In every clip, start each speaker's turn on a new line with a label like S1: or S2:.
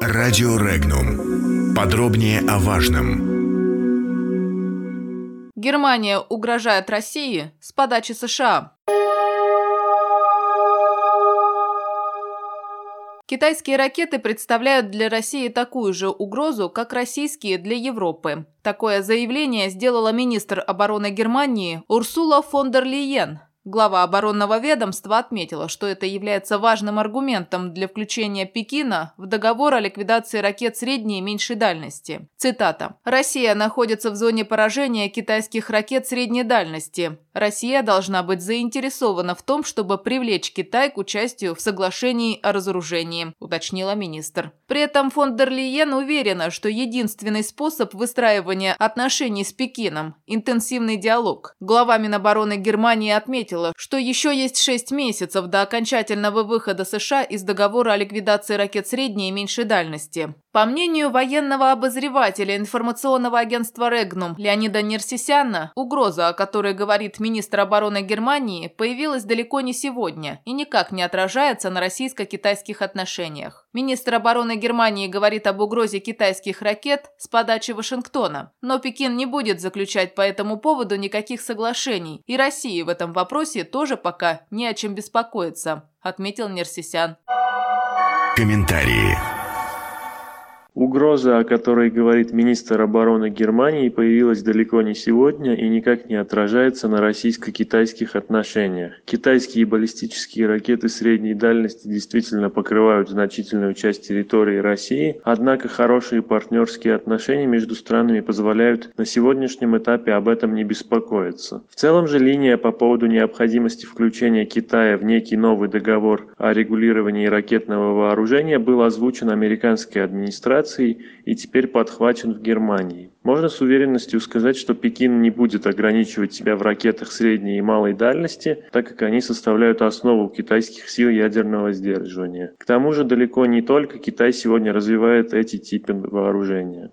S1: Радио Регнум. Подробнее о важном.
S2: Германия угрожает России с подачи США. Китайские ракеты представляют для России такую же угрозу, как российские для Европы. Такое заявление сделала министр обороны Германии Урсула фон дер Лиен Глава оборонного ведомства отметила, что это является важным аргументом для включения Пекина в договор о ликвидации ракет средней и меньшей дальности. Цитата. «Россия находится в зоне поражения китайских ракет средней дальности. Россия должна быть заинтересована в том, чтобы привлечь Китай к участию в соглашении о разоружении», уточнила министр. При этом фон дер Лиен уверена, что единственный способ выстраивания отношений с Пекином – интенсивный диалог. Глава Минобороны Германии отметил, отметила, что еще есть шесть месяцев до окончательного выхода США из договора о ликвидации ракет средней и меньшей дальности. По мнению военного обозревателя информационного агентства «Регнум» Леонида Нерсисяна, угроза, о которой говорит министр обороны Германии, появилась далеко не сегодня и никак не отражается на российско-китайских отношениях. Министр обороны Германии говорит об угрозе китайских ракет с подачи Вашингтона, но Пекин не будет заключать по этому поводу никаких соглашений, и России в этом вопросе тоже пока не о чем беспокоиться, отметил Нерсисян.
S1: Комментарии.
S3: Угроза, о которой говорит министр обороны Германии, появилась далеко не сегодня и никак не отражается на российско-китайских отношениях. Китайские баллистические ракеты средней дальности действительно покрывают значительную часть территории России, однако хорошие партнерские отношения между странами позволяют на сегодняшнем этапе об этом не беспокоиться. В целом же линия по поводу необходимости включения Китая в некий новый договор о регулировании ракетного вооружения был озвучен американской администрацией Федерации и теперь подхвачен в Германии. Можно с уверенностью сказать, что Пекин не будет ограничивать себя в ракетах средней и малой дальности, так как они составляют основу китайских сил ядерного сдерживания. К тому же далеко не только Китай сегодня развивает эти типы вооружения.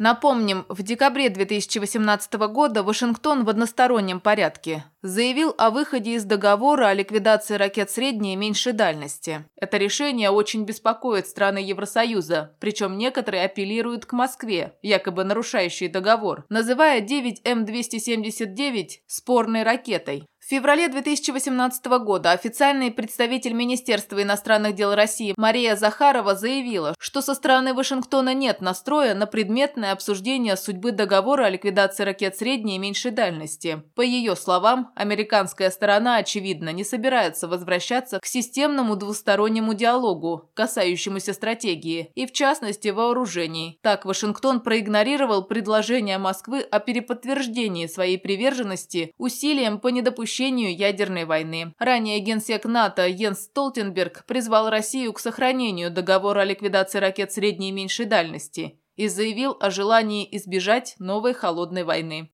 S2: Напомним, в декабре 2018 года Вашингтон в одностороннем порядке заявил о выходе из договора о ликвидации ракет средней и меньшей дальности. Это решение очень беспокоит страны Евросоюза, причем некоторые апеллируют к Москве, якобы нарушающей договор, называя 9М279 спорной ракетой. В феврале 2018 года официальный представитель Министерства иностранных дел России Мария Захарова заявила, что со стороны Вашингтона нет настроя на предметное обсуждение судьбы договора о ликвидации ракет средней и меньшей дальности. По ее словам, американская сторона, очевидно, не собирается возвращаться к системному двустороннему диалогу, касающемуся стратегии и, в частности, вооружений. Так, Вашингтон проигнорировал предложение Москвы о переподтверждении своей приверженности усилиям по недопущению недопущению ядерной войны. Ранее генсек НАТО Йенс Столтенберг призвал Россию к сохранению договора о ликвидации ракет средней и меньшей дальности и заявил о желании избежать новой холодной войны.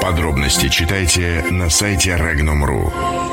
S1: Подробности читайте на сайте Regnum.ru.